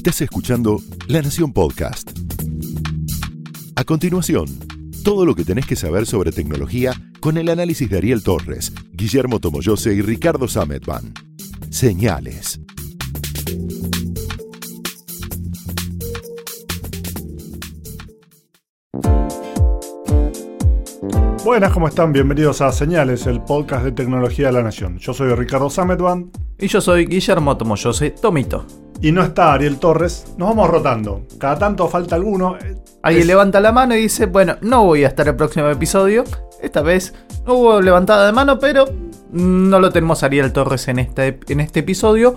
Estás escuchando La Nación Podcast. A continuación, todo lo que tenés que saber sobre tecnología con el análisis de Ariel Torres, Guillermo Tomoyose y Ricardo Sametban. Señales. Buenas, ¿cómo están? Bienvenidos a Señales, el podcast de tecnología de la Nación. Yo soy Ricardo Sametban Y yo soy Guillermo Tomoyose Tomito. Y no está Ariel Torres. Nos vamos rotando. Cada tanto falta alguno. Alguien es- levanta la mano y dice, bueno, no voy a estar el próximo episodio. Esta vez no hubo levantada de mano, pero no lo tenemos a Ariel Torres en este, en este episodio.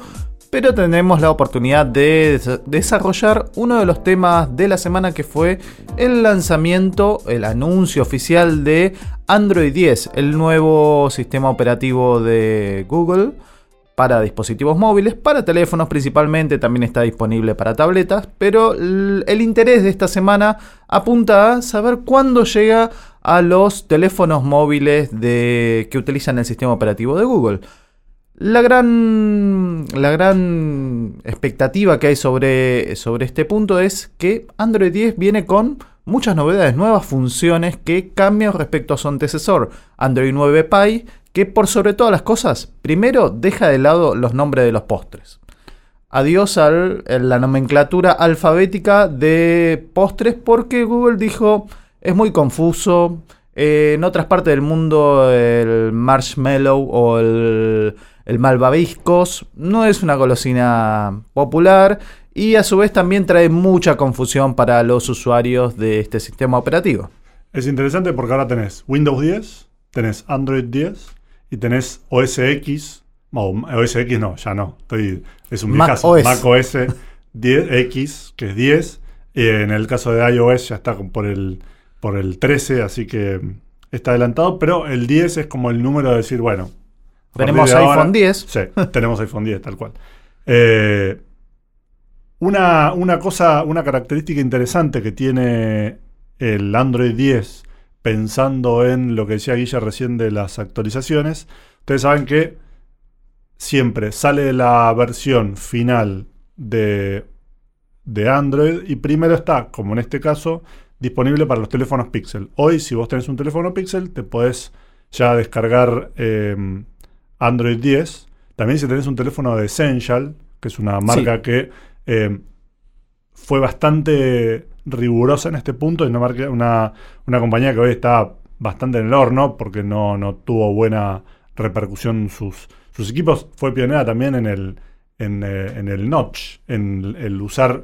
Pero tenemos la oportunidad de des- desarrollar uno de los temas de la semana que fue el lanzamiento, el anuncio oficial de Android 10, el nuevo sistema operativo de Google para dispositivos móviles, para teléfonos principalmente, también está disponible para tabletas, pero el interés de esta semana apunta a saber cuándo llega a los teléfonos móviles de, que utilizan el sistema operativo de Google. La gran, la gran expectativa que hay sobre, sobre este punto es que Android 10 viene con muchas novedades, nuevas funciones que cambian respecto a su antecesor, Android 9 Pie, que por sobre todas las cosas, primero deja de lado los nombres de los postres. Adiós a la nomenclatura alfabética de postres porque Google dijo es muy confuso. eh, en otras partes del mundo el marshmallow o el, el malvaviscos no es una golosina popular y a su vez también trae mucha confusión para los usuarios de este sistema operativo. Es interesante porque ahora tenés Windows 10, tenés Android 10 y tenés OS X. No, OS X no, ya no. Estoy, es un Mac viejazo. OS. Mac OS 10X, que es 10. Y en el caso de iOS ya está por el, por el 13, así que está adelantado. Pero el 10 es como el número de decir, bueno. Tenemos de ahora- iPhone 10. Sí, tenemos iPhone 10, tal cual. Eh, una, una cosa, una característica interesante que tiene el Android 10, pensando en lo que decía Guilla recién de las actualizaciones, ustedes saben que siempre sale la versión final de, de Android y primero está, como en este caso, disponible para los teléfonos Pixel. Hoy, si vos tenés un teléfono Pixel, te podés ya descargar eh, Android 10. También si tenés un teléfono de Essential, que es una marca que eh, fue bastante rigurosa en este punto, y una, marca, una, una compañía que hoy está bastante en el horno porque no, no tuvo buena repercusión sus, sus equipos. Fue pionera también en el, en, eh, en el notch, en el usar,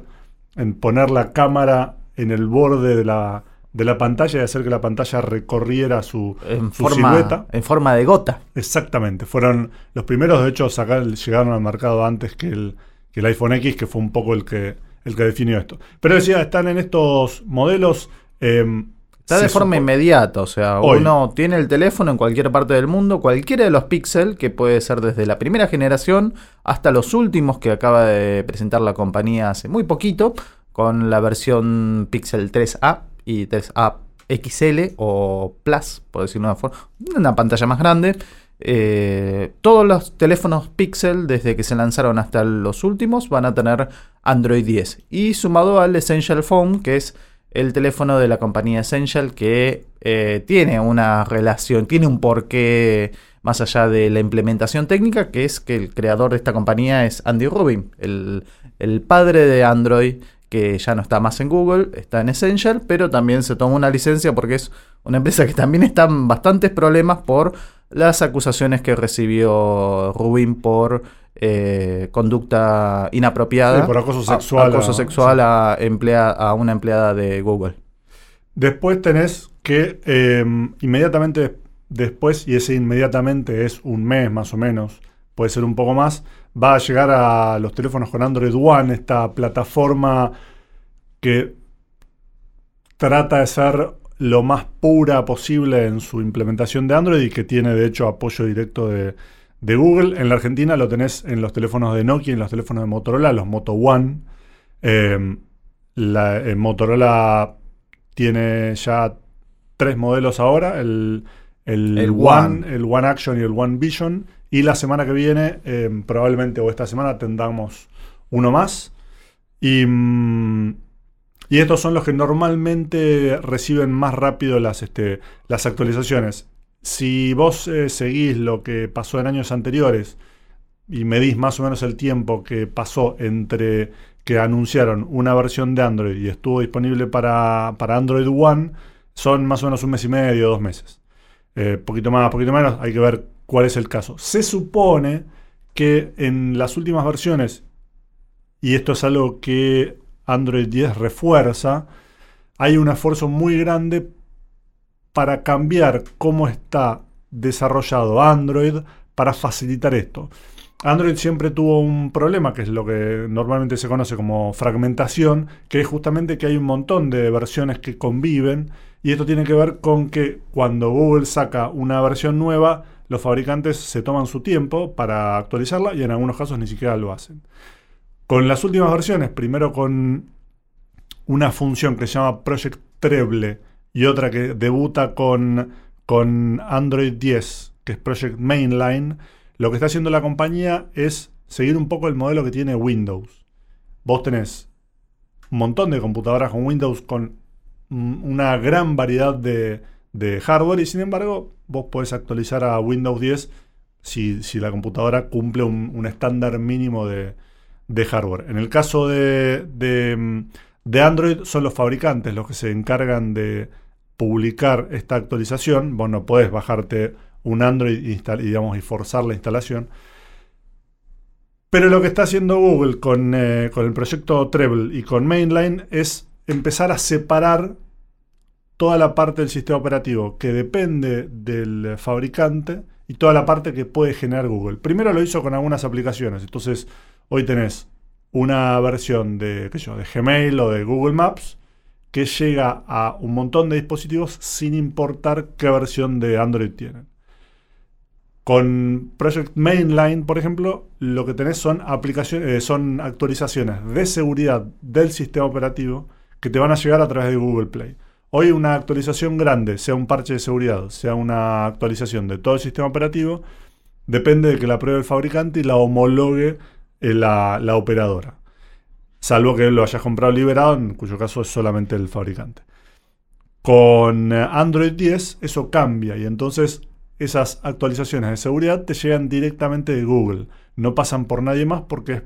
en poner la cámara en el borde de la, de la pantalla y hacer que la pantalla recorriera su, En su forma, silueta. en forma de gota. Exactamente, fueron los primeros, de hecho, sacar, llegaron al mercado antes que el, que el iPhone X, que fue un poco el que, el que definió esto. Pero decía, están en estos modelos. eh, Está de forma inmediata, o sea, Hoy. uno tiene el teléfono en cualquier parte del mundo, cualquiera de los Pixel, que puede ser desde la primera generación hasta los últimos que acaba de presentar la compañía hace muy poquito, con la versión Pixel 3A y 3A XL o Plus, por decirlo de una forma, una pantalla más grande. Eh, todos los teléfonos Pixel, desde que se lanzaron hasta los últimos, van a tener Android 10. Y sumado al Essential Phone, que es el teléfono de la compañía Essential, que eh, tiene una relación, tiene un porqué más allá de la implementación técnica, que es que el creador de esta compañía es Andy Rubin, el, el padre de Android, que ya no está más en Google, está en Essential, pero también se tomó una licencia porque es una empresa que también está en bastantes problemas por las acusaciones que recibió Rubin por eh, conducta inapropiada. Sí, por acoso A- sexual, acoso a- sexual a, emplea- a una empleada de Google. Después tenés que eh, inmediatamente después, y ese inmediatamente es un mes más o menos, puede ser un poco más, va a llegar a los teléfonos con Android One, esta plataforma que trata de ser lo más pura posible en su implementación de Android y que tiene de hecho apoyo directo de, de Google. En la Argentina lo tenés en los teléfonos de Nokia en los teléfonos de Motorola, los Moto One. Eh, la, eh, Motorola tiene ya tres modelos ahora, el, el, El One, One. el One Action y el One Vision. Y la semana que viene, eh, probablemente o esta semana, tendremos uno más. Y, mm, y estos son los que normalmente reciben más rápido las, este, las actualizaciones. Si vos eh, seguís lo que pasó en años anteriores y medís más o menos el tiempo que pasó entre que anunciaron una versión de Android y estuvo disponible para, para Android One, son más o menos un mes y medio, dos meses. Eh, poquito más, poquito menos, hay que ver cuál es el caso. Se supone que en las últimas versiones, y esto es algo que Android 10 refuerza, hay un esfuerzo muy grande para cambiar cómo está desarrollado Android para facilitar esto. Android siempre tuvo un problema, que es lo que normalmente se conoce como fragmentación, que es justamente que hay un montón de versiones que conviven, y esto tiene que ver con que cuando Google saca una versión nueva, los fabricantes se toman su tiempo para actualizarla y en algunos casos ni siquiera lo hacen. Con las últimas versiones, primero con una función que se llama Project Treble y otra que debuta con, con Android 10, que es Project Mainline, lo que está haciendo la compañía es seguir un poco el modelo que tiene Windows. Vos tenés un montón de computadoras con Windows con una gran variedad de, hardware y sin embargo vos podés actualizar a Windows 10 si, la computadora cumple un, estándar mínimo de, hardware. En el caso de, de, Android son los fabricantes los que se encargan de publicar esta actualización. Vos no podés bajarte un Android y, digamos, forzar la instalación. Pero lo que está haciendo Google con, eh, con, el proyecto Treble y con Mainline es empezar a separar toda la parte del sistema operativo que depende del fabricante y toda la parte que puede generar Google. Primero lo hizo con algunas aplicaciones. Entonces, hoy tenés una versión de, ¿qué yo, de Gmail o de Google Maps que llega a un montón de dispositivos sin importar qué versión de Android tienen. Con Project Mainline, por ejemplo, lo que tenés son aplicaciones, eh, son actualizaciones de seguridad del sistema operativo que te van a llegar a través de Google Play. Hoy una actualización grande, sea un parche de seguridad, sea una actualización de todo el sistema operativo, depende de que la pruebe el fabricante y la homologue eh, la, la operadora. Salvo que lo hayas comprado liberado, en cuyo caso es solamente el fabricante. Con eh, Android 10 eso cambia y entonces esas actualizaciones de seguridad te llegan directamente de Google. No pasan por nadie más porque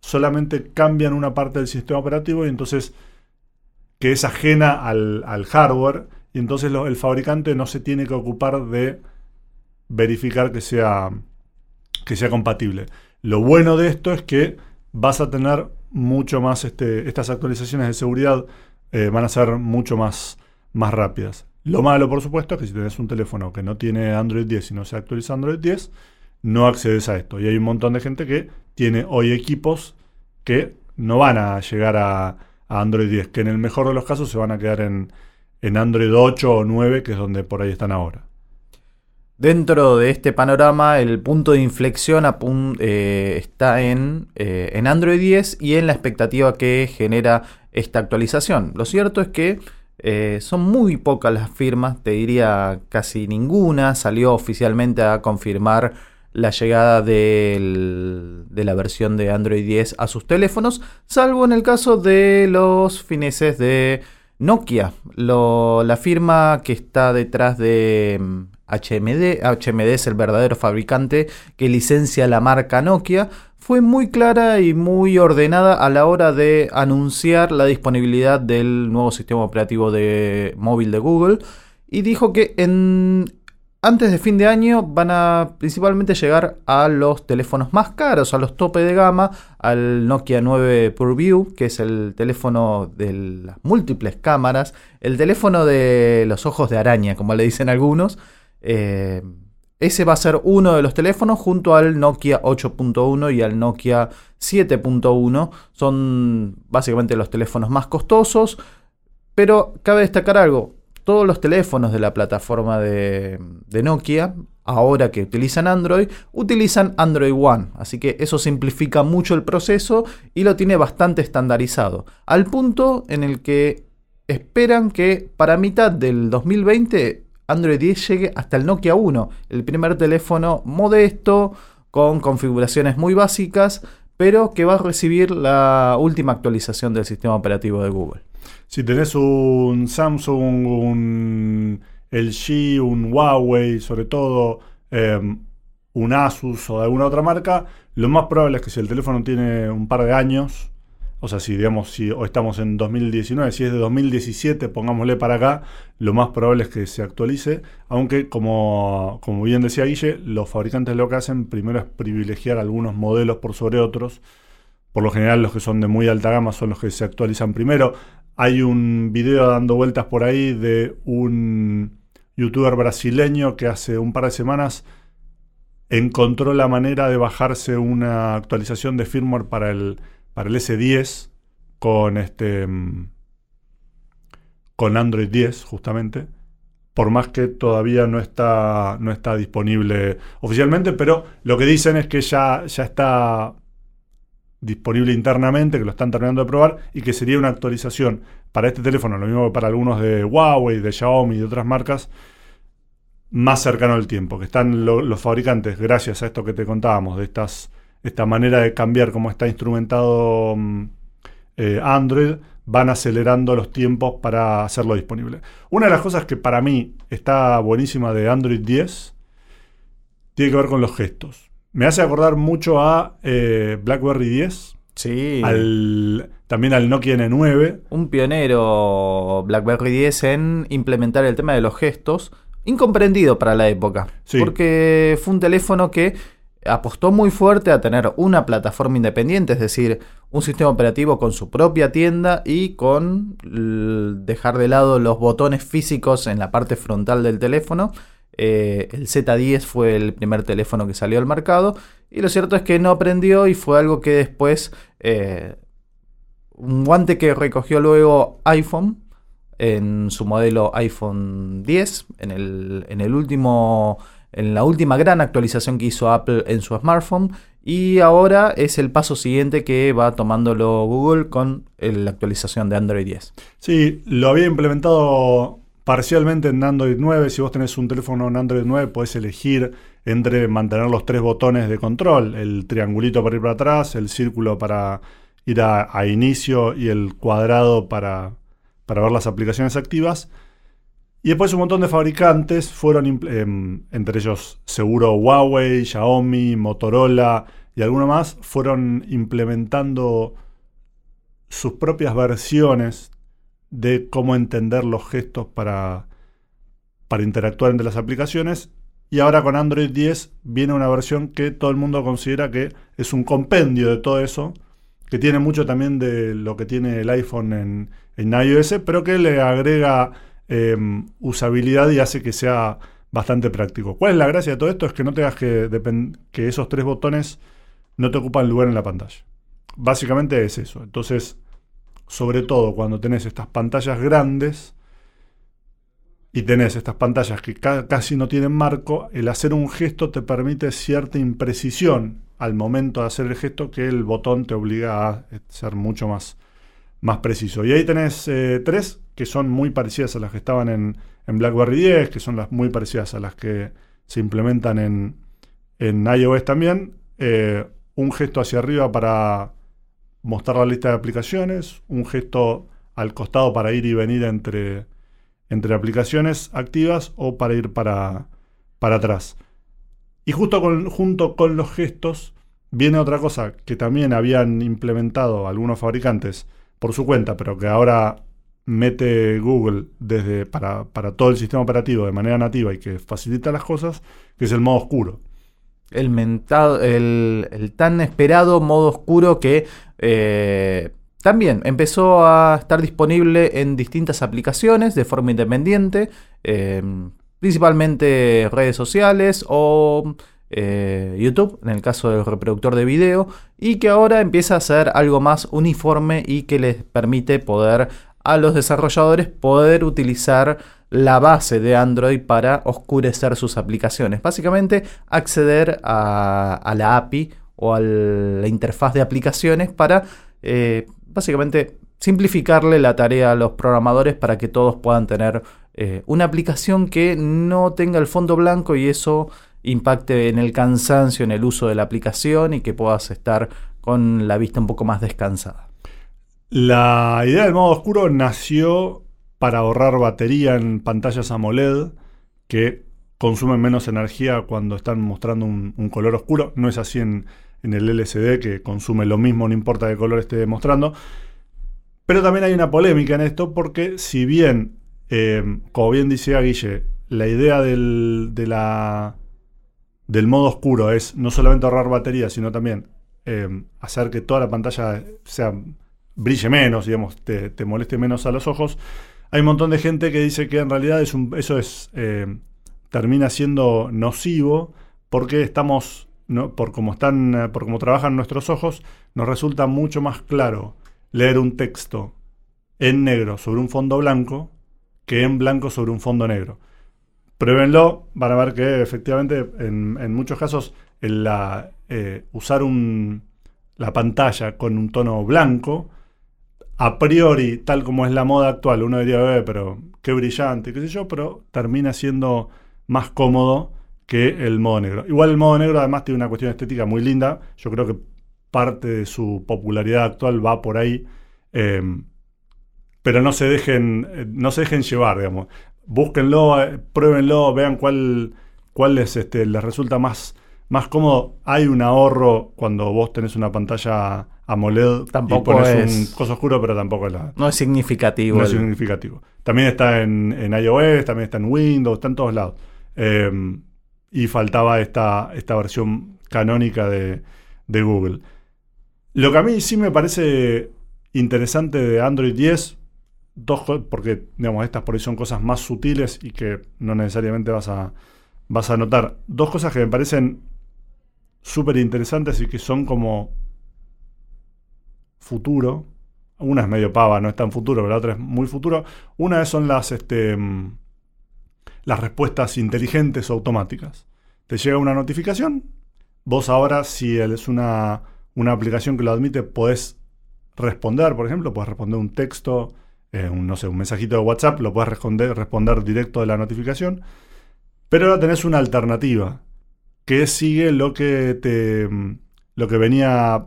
solamente cambian una parte del sistema operativo y entonces que es ajena al, hardware y entonces el fabricante no se tiene que ocupar de verificar que sea, que sea compatible. Lo bueno de esto es que vas a tener mucho más, este, estas actualizaciones de seguridad eh, van a ser mucho más, más rápidas. Lo malo, por supuesto, es que si tenés un teléfono que no tiene Android 10 y no se actualiza Android 10, no accedes a esto. Y hay un montón de gente que tiene hoy equipos que no van a llegar a, Android 10, que en el mejor de los casos se van a quedar en, Android 8 o 9, que es donde por ahí están ahora. Dentro de este panorama, el punto de inflexión eh, está en, eh, en Android 10 y en la expectativa que genera esta actualización. Lo cierto es que eh, son muy pocas las firmas, te diría casi ninguna. Salió oficialmente a confirmar la llegada de la versión de Android 10 a sus teléfonos, salvo en el caso de los fineses de Nokia, la firma que está detrás de HMD. Mm, HMD es el verdadero fabricante que licencia la marca Nokia fue muy clara y muy ordenada a la hora de anunciar la disponibilidad del nuevo sistema operativo de móvil de Google y dijo que en, antes de fin de año van a principalmente llegar a los teléfonos más caros, a los tope de gama, al Nokia 9 PureView, que es el teléfono de las múltiples cámaras, el teléfono de los ojos de araña, como le dicen algunos. Eh, ese va a ser uno de los teléfonos junto al Nokia 8.1 y al Nokia 7.1. Son básicamente los teléfonos más costosos. Pero cabe destacar algo. Todos los teléfonos de la plataforma de, Nokia, ahora que utilizan Android, utilizan Android One. Así que eso simplifica mucho el proceso y lo tiene bastante estandarizado. Al punto en el que esperan que para mitad del 2020 Android 10 llegue hasta el Nokia 1, el primer teléfono modesto, con configuraciones muy básicas, pero que va a recibir la última actualización del sistema operativo de Google. Si tenés un Samsung, un LG, un Huawei, sobre todo em, un Asus o de alguna otra marca, lo más probable es que si el teléfono tiene un par de años, o sea, si digamos, si hoy estamos en 2019, si es de 2017, pongámosle para acá, lo más probable es que se actualice, aunque como, como bien decía Guille, los fabricantes lo que hacen primero es privilegiar algunos modelos por sobre otros. Por lo general los que son de muy alta gama son los que se actualizan primero. Hay un video dando vueltas por ahí de un youtuber brasileño que hace un par de semanas encontró la manera de bajarse una actualización de firmware para el, para el S10 con este con Android 10 justamente por más que todavía no está no está disponible oficialmente pero lo que dicen es que ya ya está disponible internamente que lo están terminando de probar y que sería una actualización para este teléfono lo mismo que para algunos de Huawei de Xiaomi y de otras marcas más cercano al tiempo, que están los fabricantes, gracias a esto que te contábamos, de estas, esta manera de cambiar cómo está instrumentado mm, eh, Android, van acelerando los tiempos para hacerlo disponible. Una de las cosas que para mí está buenísima de Android 10 tiene que ver con los gestos. Me hace acordar mucho a eh, BlackBerry 10. Sí. también al Nokia N9. Un pionero BlackBerry 10 en implementar el tema de los gestos incomprendido para la época. Porque fue un teléfono que apostó muy fuerte a tener una plataforma independiente, es decir, un sistema operativo con su propia tienda y con dejar de lado los botones físicos en la parte frontal del teléfono. Eh, el Z10 fue el primer teléfono que salió al mercado y lo cierto es que no aprendió y fue algo que después, eh, un guante que recogió luego iPhone, en su modelo iPhone 10, en el, en el último en la última gran actualización que hizo Apple en su smartphone y ahora es el paso siguiente que va tomándolo Google con la actualización de Android 10. Sí, lo había implementado parcialmente en Android 9. Si vos tenés un teléfono en Android 9, podés elegir entre mantener los tres botones de control, el triangulito para ir para atrás, el círculo para ir a inicio y el cuadrado para para ver las aplicaciones activas. Y después un montón de fabricantes fueron, em, entre ellos seguro Huawei, Xiaomi, Motorola y alguno más, fueron implementando sus propias versiones de cómo entender los gestos para, para interactuar entre las aplicaciones. Y ahora con Android 10 viene una versión que todo el mundo considera que es un compendio de todo eso que tiene mucho también de lo que tiene el iPhone en, en iOS, pero que le agrega em, usabilidad y hace que sea bastante práctico. ¿Cuál es la gracia de todo esto? Es que no tengas que, que esos tres botones no te ocupan lugar en la pantalla. Básicamente es eso. Entonces, sobre todo cuando tenés estas pantallas grandes y tenés estas pantallas que casi no tienen marco, el hacer un gesto te permite cierta imprecisión al momento de hacer el gesto que el botón te obliga a ser mucho más, más preciso. Y ahí tenés eh, tres que son muy parecidas a las que estaban en, BlackBerry 10, que son las muy parecidas a las que se implementan en, en iOS también. Eh, un gesto hacia arriba para mostrar la lista de aplicaciones, un gesto al costado para ir y venir entre, entre aplicaciones activas o para ir para, para atrás. Y justo junto con los gestos viene otra cosa que también habían implementado algunos fabricantes por su cuenta, pero que ahora mete Google desde para, todo el sistema operativo de manera nativa y que facilita las cosas, que es el modo oscuro. El, tan esperado modo oscuro que eh, también empezó a estar disponible en distintas aplicaciones de forma independiente. Eh, principalmente redes sociales o eh, YouTube, en el caso del reproductor de video, y que ahora empieza a ser algo más uniforme y que les permite poder a los desarrolladores poder utilizar la base de Android para oscurecer sus aplicaciones. Básicamente acceder a, la API o a la interfaz de aplicaciones para eh, básicamente simplificarle la tarea a los programadores para que todos puedan tener eh, una aplicación que no tenga el fondo blanco y eso impacte en el cansancio en el uso de la aplicación y que puedas estar con la vista un poco más descansada. La idea del modo oscuro nació para ahorrar batería en pantallas AMOLED que consumen menos energía cuando están mostrando un, color oscuro. No es así en, el LCD que consume lo mismo, no importa qué color esté mostrando. Pero también hay una polémica en esto porque si bien, eh, como bien decía Guille, la idea del, del modo oscuro es no solamente ahorrar batería, sino también eh, hacer que toda la pantalla sea, brille menos, digamos, te, moleste menos a los ojos. Hay un montón de gente que dice que en realidad es un, eso es, eh, termina siendo nocivo porque estamos, por cómo están, por cómo trabajan nuestros ojos, nos resulta mucho más claro leer un texto en negro sobre un fondo blanco que en blanco sobre un fondo negro. Pruébenlo, van a ver que efectivamente en, muchos casos la, eh, usar un, la pantalla con un tono blanco, a priori, tal como es la moda actual, uno diría, eh, pero qué brillante, qué sé yo, pero termina siendo más cómodo que el modo negro. Igual el modo negro además tiene una cuestión estética muy linda, yo creo que parte de su popularidad actual va por ahí. Eh, pero no se dejen, eh, no se dejen llevar, digamos. Búsquenlo, eh, pruébenlo, vean cuál, cuál les, este, les resulta más, más cómodo. Hay un ahorro cuando vos tenés una pantalla AMOLED tampoco y pones es, un coso oscuro, pero tampoco es la, no es significativo. No es significativo. También está en, en, iOS, también está en Windows, está en todos lados. Eh, y faltaba esta, esta versión canónica de, de Google. Lo que a mí sí me parece interesante de Android 10, dos, porque digamos, estas por ahí son cosas más sutiles y que no necesariamente vas a, vas a notar. Dos cosas que me parecen súper interesantes y que son como futuro. Una es medio pava, no es tan futuro, pero la otra es muy futuro. Una son las, este, las respuestas inteligentes o automáticas. Te llega una notificación, vos ahora si es una una aplicación que lo admite, podés responder, por ejemplo, puedes responder un texto, eh, un, no sé, un mensajito de WhatsApp, lo puedes responder, responder directo de la notificación, pero ahora tenés una alternativa que sigue lo que te lo que venía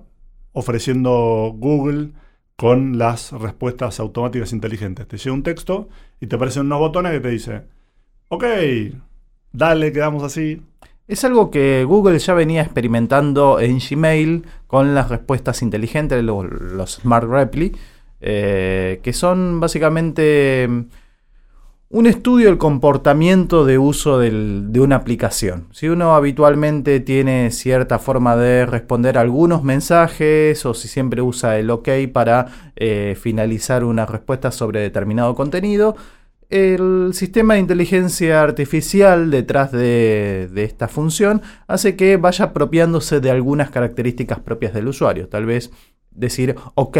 ofreciendo Google con las respuestas automáticas inteligentes. Te llega un texto y te aparecen unos botones que te dice, ok, dale, quedamos así, es algo que Google ya venía experimentando en Gmail con las respuestas inteligentes, los, los Smart Reply, eh, que son básicamente mm, un estudio del comportamiento de uso de una aplicación. Si uno habitualmente tiene cierta forma de responder algunos mensajes o si siempre usa el OK para eh, finalizar una respuesta sobre determinado contenido, el sistema de inteligencia artificial detrás de, de, esta función hace que vaya apropiándose de algunas características propias del usuario. Tal vez decir OK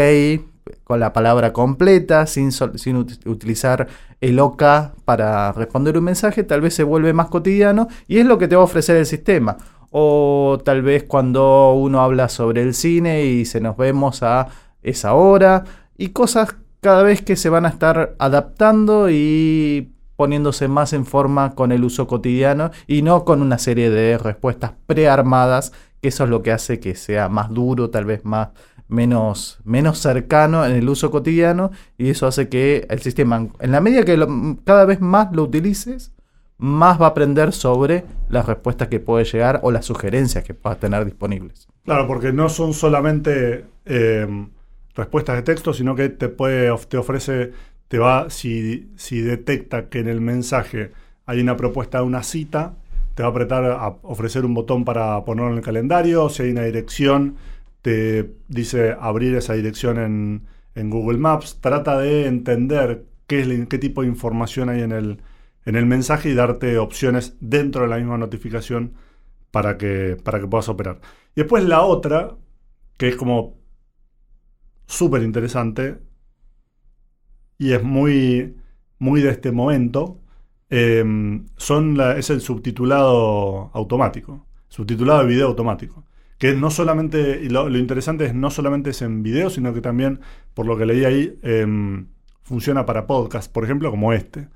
con la palabra completa, sin, sin utilizar el OK para responder un mensaje, tal vez se vuelve más cotidiano y es lo que te va a ofrecer el sistema. O tal vez cuando uno habla sobre el cine y se nos vemos a esa hora y cosas cada vez que se van a estar adaptando y poniéndose más en forma con el uso cotidiano y no con una serie de respuestas prearmadas, que eso es lo que hace que sea más duro, tal vez más menos, menos cercano en el uso cotidiano y eso hace que el sistema, en la medida que lo, cada vez más lo utilices, más va a aprender sobre las respuestas que puede llegar o las sugerencias que puedas tener disponibles. Claro, porque no son solamente eh, respuestas de texto, sino que te puede, te ofrece, te va, si, si detecta que en el mensaje hay una propuesta de una cita, te va a apretar a ofrecer un botón para ponerlo en el calendario, si hay una dirección, te dice abrir esa dirección en, en Google Maps, trata de entender qué, es, qué tipo de información hay en el, en el mensaje y darte opciones dentro de la misma notificación para que, para que puedas operar. Y después la otra, que es como súper interesante y es muy, muy de este momento, eh, son es el subtitulado automático, subtitulado de video automático. Que no solamente, y lo, lo, interesante es no solamente es en video, sino que también, por lo que leí ahí, eh, funciona para podcast, por ejemplo, como este.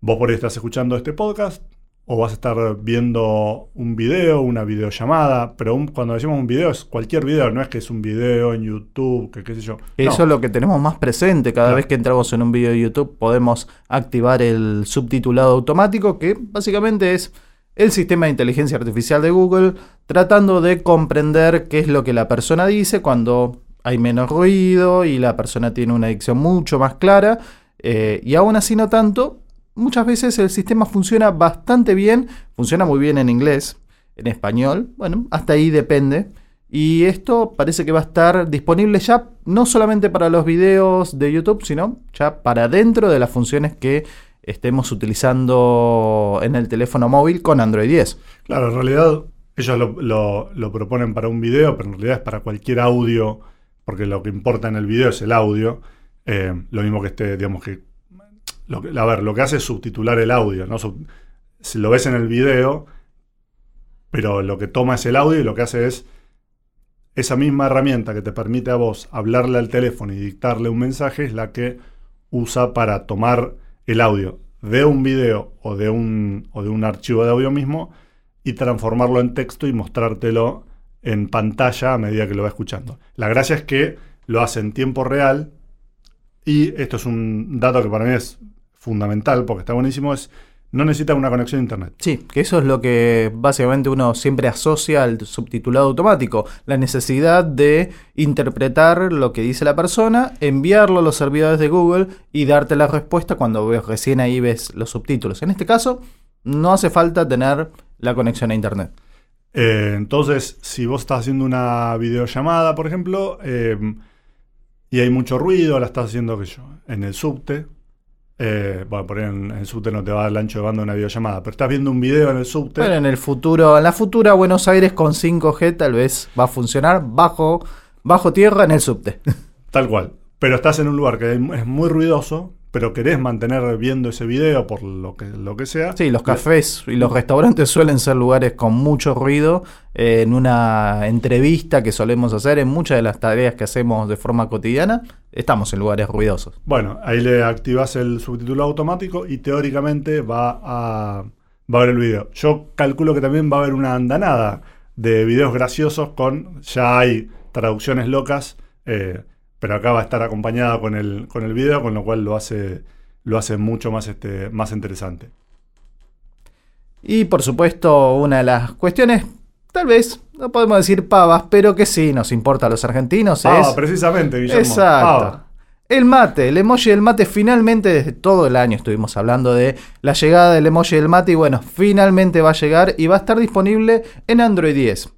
Vos por ahí estás escuchando este podcast, o vas a estar viendo un video, una videollamada, pero un- cuando decimos un video es cualquier video, no es que es un video en YouTube, que qué sé yo. Eso No. es lo que tenemos más presente. Cada vez que entramos en un video de YouTube podemos activar el subtitulado automático, que básicamente es el sistema de inteligencia artificial de Google tratando de comprender qué es lo que la persona dice cuando hay menos ruido y la persona tiene una dicción mucho más clara. eh, y aún así no tanto, muchas veces el sistema funciona bastante bien, funciona muy bien en inglés, en español, bueno, hasta ahí depende. Y esto parece que va a estar disponible ya no solamente para los videos de YouTube, sino ya para dentro de las funciones que estemos utilizando en el teléfono móvil con Android 10. Claro, en realidad ellos lo, lo- proponen para un video, pero en realidad es para cualquier audio, porque lo que importa en el video es el audio. Eh, lo mismo que este, digamos que, lo A ver, lo que hace es subtitular el audio, ¿no? Si lo ves en el video, pero lo que toma es el audio y lo que hace es esa misma herramienta que te permite a vos hablarle al teléfono y dictarle un mensaje es la que usa para tomar el audio de un video o de un, o de un archivo de audio mismo y transformarlo en texto y mostrártelo en pantalla a medida que lo va escuchando. La gracia es que lo hace en tiempo real y esto es un dato que para mí es fundamental porque está buenísimo, es no necesita una conexión a internet. Sí, que eso es lo que básicamente uno siempre asocia al subtitulado automático, la necesidad de interpretar lo que dice la persona, enviarlo a los servidores de Google y darte la respuesta cuando ves, recién ahí ves los subtítulos. En este caso, no hace falta tener la conexión a internet. Eh, entonces, si vos estás haciendo una videollamada, por ejemplo, eh, y hay mucho ruido, la estás haciendo, sé yo, en el subte. eh, bueno, por ahí en, en el subte no te va el ancho de banda una videollamada, pero estás viendo un video en el subte. Pero en el futuro, en la futura Buenos Aires con 5G tal vez va a funcionar bajo, bajo tierra en el subte. Tal cual. Pero estás en un lugar que es muy ruidoso, pero querés mantener viendo ese video por lo que, lo que sea. Sí, los cafés y los restaurantes suelen ser lugares con mucho ruido. Eh, en una entrevista que solemos hacer, en muchas de las tareas que hacemos de forma cotidiana, estamos en lugares ruidosos. Bueno, ahí le activas el subtítulo automático y teóricamente va a, va a ver el video. Yo calculo que también va a haber una andanada de videos graciosos con, ya hay traducciones locas, eh, pero acá va a estar acompañada con el, con el video, con lo cual lo hace, lo hace mucho más, este, más interesante. Y por supuesto, una de las cuestiones, tal vez, no podemos decir pavas, pero que sí nos importa a los argentinos Ah, es... precisamente, Guillermo. Exacto. El mate, el emoji del mate, finalmente desde todo el año estuvimos hablando de la llegada del emoji del mate y bueno, finalmente va a llegar y va a estar disponible en Android 10.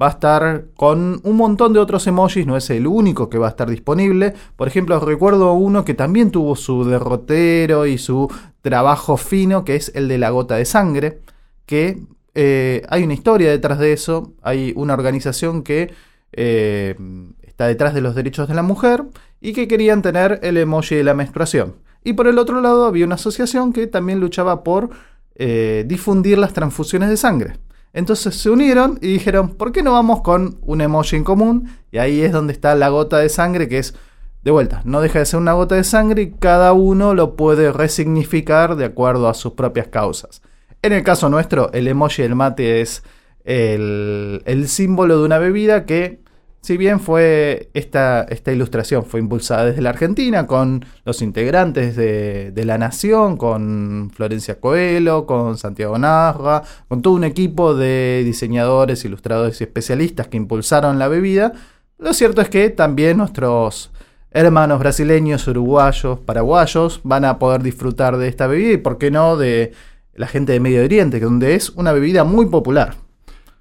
Va a estar con un montón de otros emojis, no es el único que va a estar disponible. Por ejemplo, recuerdo uno que también tuvo su derrotero y su trabajo fino, que es el de la gota de sangre, que eh, hay una historia detrás de eso, hay una organización que eh, está detrás de los derechos de la mujer y que querían tener el emoji de la menstruación. Y por el otro lado había una asociación que también luchaba por eh, difundir las transfusiones de sangre. Entonces se unieron y dijeron, ¿por qué no vamos con un emoji en común? Y ahí es donde está la gota de sangre, que es, de vuelta, no deja de ser una gota de sangre y cada uno lo puede resignificar de acuerdo a sus propias causas. En el caso nuestro, el emoji del mate es el, el símbolo de una bebida que, si bien fue esta, esta ilustración fue impulsada desde la Argentina con los integrantes de, de La Nación, con Florencia Coelho, con Santiago Narra, con todo un equipo de diseñadores, ilustradores y especialistas que impulsaron la bebida, lo cierto es que también nuestros hermanos brasileños, uruguayos, paraguayos van a poder disfrutar de esta bebida y, por qué no, de la gente de Medio Oriente, donde es una bebida muy popular.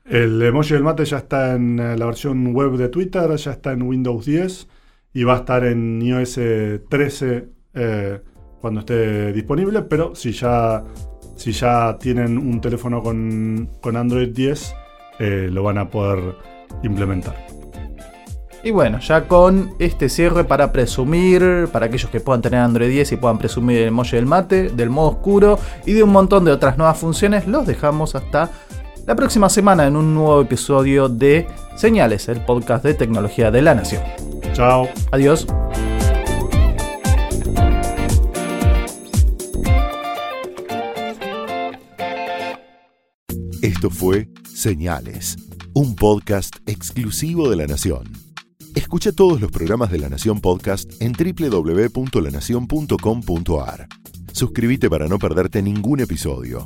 El emoji del mate ya está en eh, la versión web de Twitter, ya está en Windows 10 y va a estar en iOS 13 eh, cuando esté disponible, pero si ya, si ya tienen un teléfono con, con Android 10, eh, lo van a poder implementar. Y bueno, ya con este cierre para presumir, para aquellos que puedan tener Android 10 y puedan presumir el emoji del mate, del modo oscuro y de un montón de otras nuevas funciones, los dejamos hasta la próxima semana en un nuevo episodio de Señales, el podcast de tecnología de la nación. Chao. Adiós. Esto fue Señales, un podcast exclusivo de La Nación. Escucha todos los programas de La Nación Podcast en www.lanacion.com.ar. Suscríbete para no perderte ningún episodio.